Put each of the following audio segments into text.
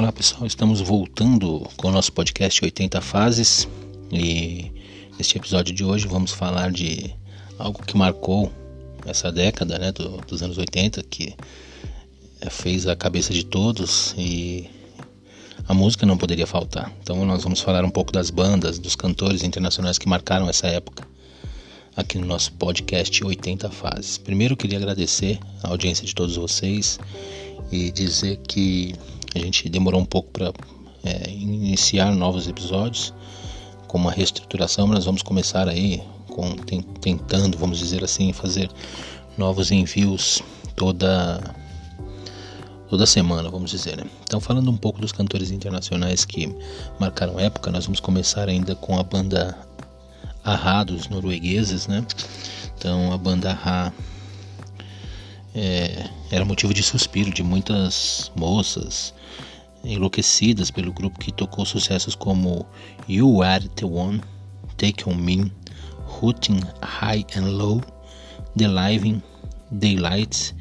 Olá pessoal, estamos voltando com o nosso podcast 80 Fases e neste episódio de hoje vamos falar de algo que marcou essa década né, do, dos anos 80, que é, fez a cabeça de todos e a música não poderia faltar. Então nós vamos falar um pouco das bandas, dos cantores internacionais que marcaram essa época aqui no nosso podcast 80 Fases. Primeiro eu queria agradecer a audiência de todos vocês e dizer que a gente demorou um pouco para é, iniciar novos episódios com uma reestruturação, mas nós vamos começar aí com, tentando, vamos dizer assim, fazer novos envios toda toda semana, vamos dizer, né? Então, falando um pouco dos cantores internacionais que marcaram época, nós vamos começar ainda com a banda Ahá dos noruegueses, né? Então, a banda Ahá é, era motivo de suspiro de muitas moças enlouquecidas pelo grupo que tocou sucessos como You Are the One, Take On Me, Rooting High and Low, The Living, Daylights,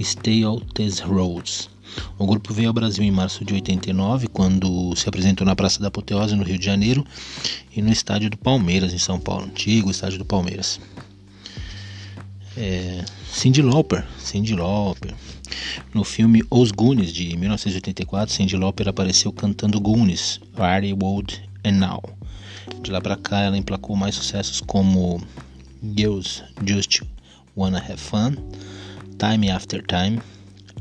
Stay Out These Roads. O grupo veio ao Brasil em março de 89, quando se apresentou na Praça da Apoteose, no Rio de Janeiro, e no estádio do Palmeiras, em São Paulo, antigo estádio do Palmeiras. É, Cyndi Lauper, Cyndi Lauper. No filme Os Goonies de 1984, Cyndi Lauper apareceu cantando Goonies, Are Old and Now. De lá para cá, ela emplacou mais sucessos como Girls Just Wanna Have Fun, Time After Time,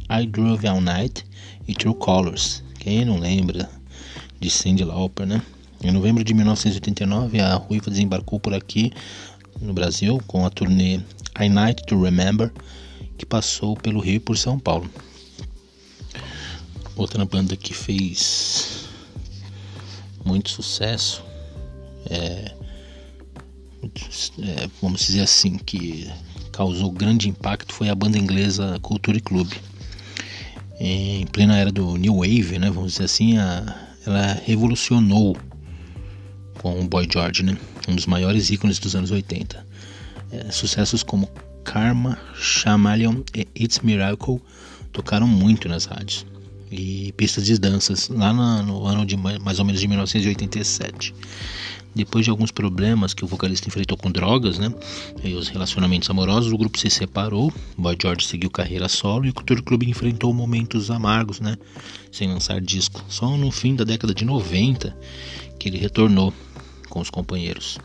I Drove All Night e True Colors. Quem não lembra de Cyndi Lauper, né? Em novembro de 1989, a Ruiva desembarcou por aqui no Brasil com a turnê I Night to Remember, que passou pelo Rio e por São Paulo. Outra banda que fez muito sucesso, é, é, vamos dizer assim, que causou grande impacto foi a banda inglesa Culture Club. Em plena era do New Wave, né, vamos dizer assim, a, ela revolucionou com o Boy George, né, um dos maiores ícones dos anos 80. É, sucessos como Karma, Chameleon e It's Miracle tocaram muito nas rádios e pistas de danças lá no, no ano de mais ou menos de 1987. Depois de alguns problemas que o vocalista enfrentou com drogas, né, e os relacionamentos amorosos, o grupo se separou. Boy George seguiu carreira solo e o Culture Club enfrentou momentos amargos, né, sem lançar disco. Só no fim da década de 90 que ele retornou com os companheiros.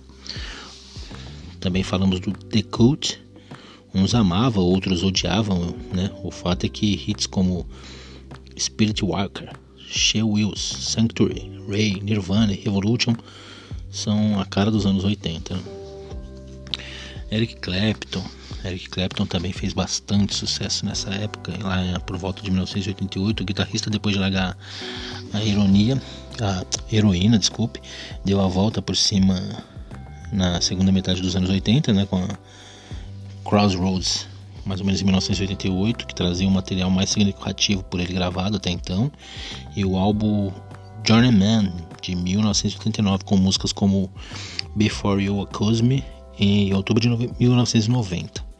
Também falamos do The Cult. Uns amavam, outros odiavam, né? O fato é que hits como Spirit Walker, She Wills, Sanctuary, Ray, Nirvana e Revolution são a cara dos anos 80. Né? Eric Clapton, Eric Clapton também fez bastante sucesso nessa época, lá por volta de 1988. O guitarrista, depois de largar a ironia, a heroína, desculpe, deu a volta por cima na segunda metade dos anos 80, né, com a Crossroads, mais ou menos em 1988, que trazia um material mais significativo por ele gravado até então, e o álbum Journeyman de 1989, com músicas como Before You Accuse Me em outubro de 1990.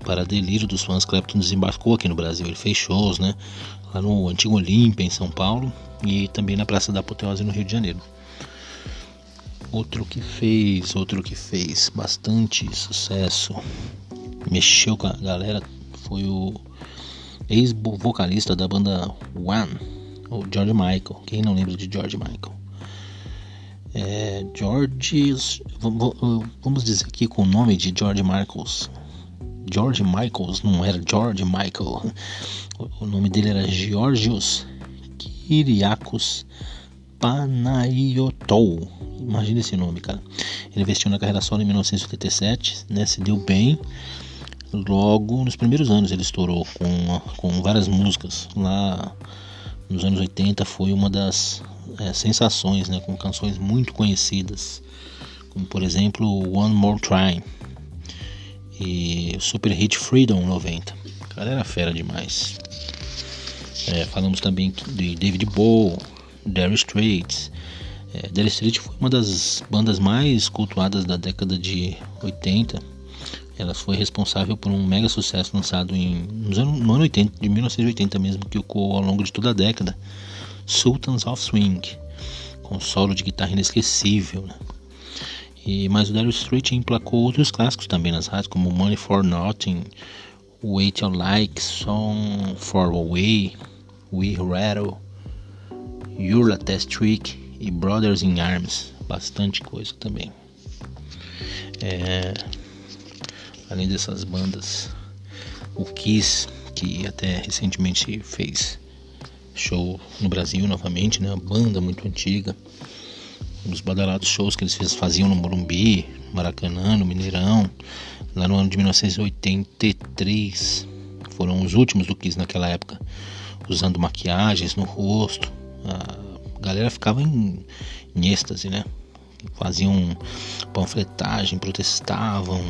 Para delírio dos fãs, Clapton desembarcou aqui no Brasil. Ele fez shows, né? Lá no antigo Olímpia, em São Paulo, e também na Praça da Apoteose, no Rio de Janeiro. Outro que fez, outro que fez bastante sucesso, mexeu com a galera, foi o ex-vocalista da banda One, o George Michael. Quem não lembra de George Michael? É, George, vamos dizer aqui com o nome de George Michaels. George Michaels não era George Michael. O nome dele era Georgios Kyriakos Panayotou. Imagina esse nome, cara. Ele investiu na carreira solo em 1987, né? Se deu bem. Logo nos primeiros anos ele estourou com, com várias músicas. Lá nos anos 80 foi uma das é, sensações, né? Com canções muito conhecidas, como por exemplo One More Try e Super Hit Freedom 90. O cara era fera demais. É, falamos também de David Bowie, Dire Straits. É, Dire foi uma das bandas mais cultuadas da década de 80. Ela foi responsável por um mega sucesso lançado em, no ano 80, de 1980 mesmo, que ocorreu ao longo de toda a década. Sultans of Swing, com solo de guitarra inesquecível. Né? E, mas o Darius Street emplacou outros clássicos também nas rádios, como Money for Nothing, Wait You Like, Song for Away, We Rattle, Your Latest Trick e Brothers in Arms. Bastante coisa também. É, além dessas bandas, o Kiss, que até recentemente fez show no Brasil novamente, né? Uma banda muito antiga. Dos badalados shows que eles faziam no Morumbi, Maracanã, no Mineirão, lá no ano de 1983. Foram os últimos do Kiss naquela época, usando maquiagens no rosto. A galera ficava em, em êxtase, né? faziam panfletagem, protestavam,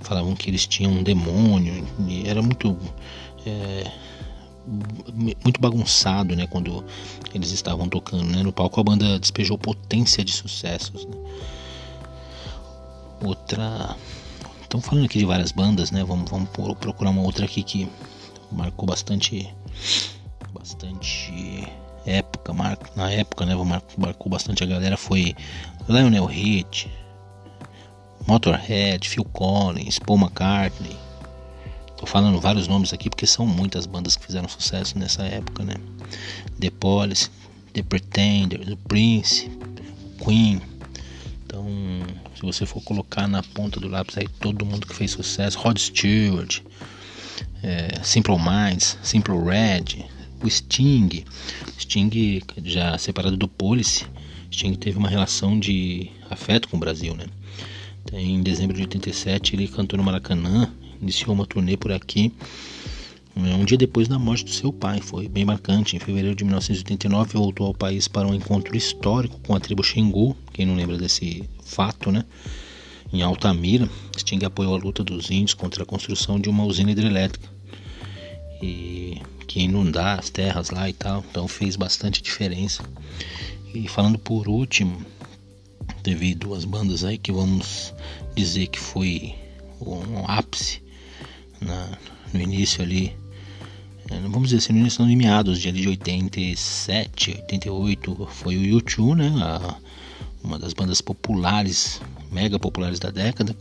falavam que eles tinham um demônio, era muito é, muito bagunçado, né, quando eles estavam tocando, né, no palco a banda despejou potência de sucessos, né. Outra, estamos falando aqui de várias bandas, né, vamos, vamos procurar uma outra aqui que marcou bastante, bastante época, mar, na época, né, marcou bastante a galera foi Lionel Hitch, Motorhead, Phil Collins, Paul McCartney, Tô falando vários nomes aqui porque são muitas bandas que fizeram sucesso nessa época, né? The Police, The Pretenders, The Prince, Queen. Então, se você for colocar na ponta do lápis aí todo mundo que fez sucesso, Rod Stewart, é, Simple Minds, Simple Red, o Sting, Sting já separado do Police, Sting teve uma relação de afeto com o Brasil, né? Em dezembro de 87 ele cantou no Maracanã iniciou uma turnê por aqui né, um dia depois da morte do seu pai. Foi bem marcante. Em fevereiro de 1989 voltou ao país para um encontro histórico com a tribo Xingu. Quem não lembra desse fato, né? Em Altamira, Sting apoiou a luta dos índios contra a construção de uma usina hidrelétrica e que inundar as terras lá e tal. Então fez bastante diferença. E falando por último, teve duas bandas aí que vamos dizer que foi um ápice na, no início ali, é, vamos dizer assim, no início de meados de, de 87, 88, foi o YouTube, né? A, uma das bandas populares, mega populares da década.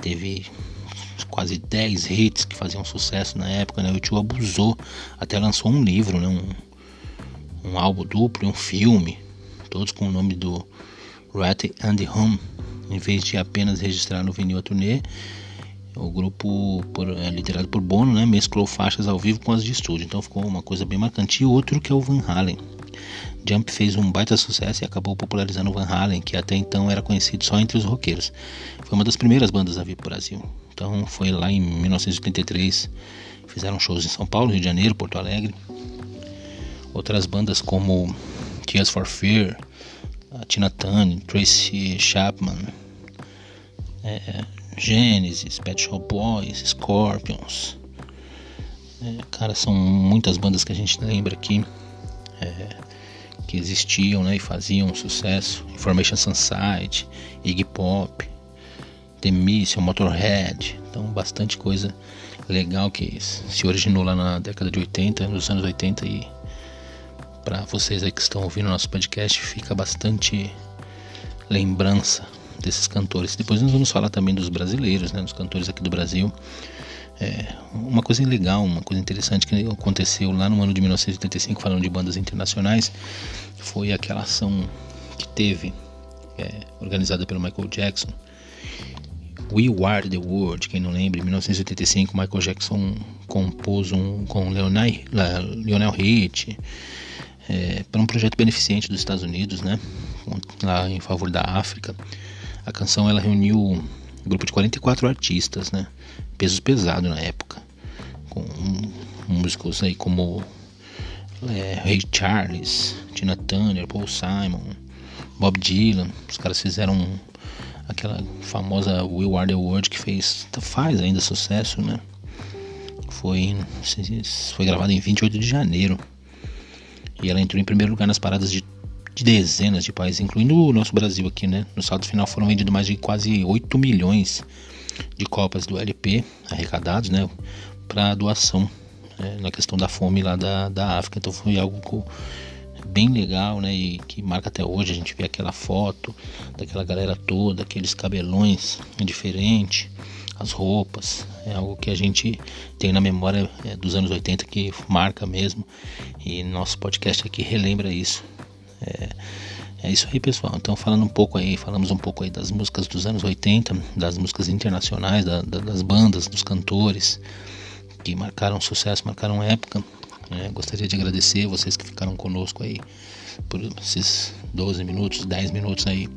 Teve quase 10 hits que faziam sucesso na época, né? O YouTube abusou, até lançou um livro, né? Um, um álbum duplo, um filme, todos com o nome do Rat and Home, em vez de apenas registrar no vinil a turnê o grupo por, é, liderado por Bono né, mesclou faixas ao vivo com as de estúdio, então ficou uma coisa bem marcante. E outro que é o Van Halen. Jump fez um baita sucesso e acabou popularizando o Van Halen, que até então era conhecido só entre os roqueiros. Foi uma das primeiras bandas a vir para o Brasil. Então foi lá em 1983, fizeram shows em São Paulo, Rio de Janeiro, Porto Alegre. Outras bandas como Tears for Fear, Tina Turner, Tracy Chapman, é, Genesis, Pet Shop Boys, Scorpions. É, cara, são muitas bandas que a gente lembra aqui é, que existiam né, e faziam sucesso. Information Sunside, Iggy Pop, The Motorhead. Então, bastante coisa legal que se originou lá na década de 80, nos anos 80 e para vocês aí que estão ouvindo nosso podcast, fica bastante lembrança desses cantores. Depois nós vamos falar também dos brasileiros, né, dos cantores aqui do Brasil. É, uma coisa legal, uma coisa interessante que aconteceu lá no ano de 1985, falando de bandas internacionais, foi aquela ação que teve, é, organizada pelo Michael Jackson. We Are the World, quem não lembra, em 1985 Michael Jackson compôs um com Leonel, Lionel Hitch é, para um projeto beneficente dos Estados Unidos, né, lá em favor da África. A canção ela reuniu um grupo de 44 artistas, né? Pesos pesados na época. Com músicos aí como é, Ray Charles, Tina Turner, Paul Simon, Bob Dylan. Os caras fizeram aquela famosa We Are The World que fez, faz ainda sucesso, né? Foi, foi gravada em 28 de janeiro. E ela entrou em primeiro lugar nas paradas de de dezenas de países, incluindo o nosso Brasil aqui, né? No saldo final foram vendidos mais de quase 8 milhões de cópias do LP arrecadados, né? Para doação né? na questão da fome lá da, da África. Então foi algo bem legal, né? E que marca até hoje. A gente vê aquela foto daquela galera toda, aqueles cabelões diferentes, as roupas. É algo que a gente tem na memória é, dos anos 80 que marca mesmo. E nosso podcast aqui relembra isso. É, é isso aí, pessoal. Então, falando um pouco aí, falamos um pouco aí das músicas dos anos 80, das músicas internacionais, da, da, das bandas, dos cantores que marcaram sucesso, marcaram época. É, gostaria de agradecer vocês que ficaram conosco aí por esses 12 minutos, 10 minutos aí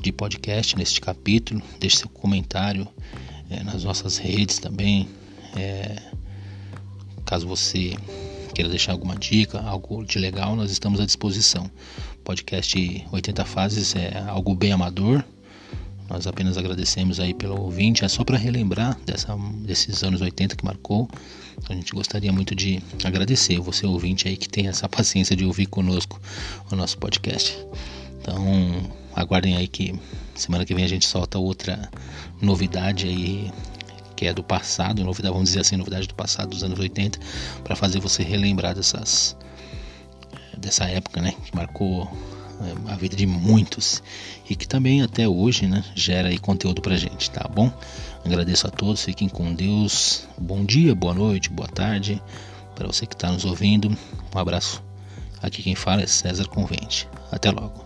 de podcast neste capítulo. Deixe seu comentário é, nas nossas redes também. É, caso você queira deixar alguma dica, algo de legal, nós estamos à disposição. Podcast 80 Fases é algo bem amador. Nós apenas agradecemos aí pelo ouvinte. É só para relembrar dessa, desses anos 80 que marcou. A gente gostaria muito de agradecer você ouvinte aí que tem essa paciência de ouvir conosco o nosso podcast. Então aguardem aí que semana que vem a gente solta outra novidade aí que é do passado, novidade, vamos dizer assim, novidade do passado dos anos 80, para fazer você relembrar dessas dessa época, né, que marcou é, a vida de muitos e que também até hoje, né, gera aí conteúdo pra gente, tá bom? Agradeço a todos, fiquem com Deus. Bom dia, boa noite, boa tarde para você que está nos ouvindo. Um abraço. Aqui quem fala é César Convente. Até logo.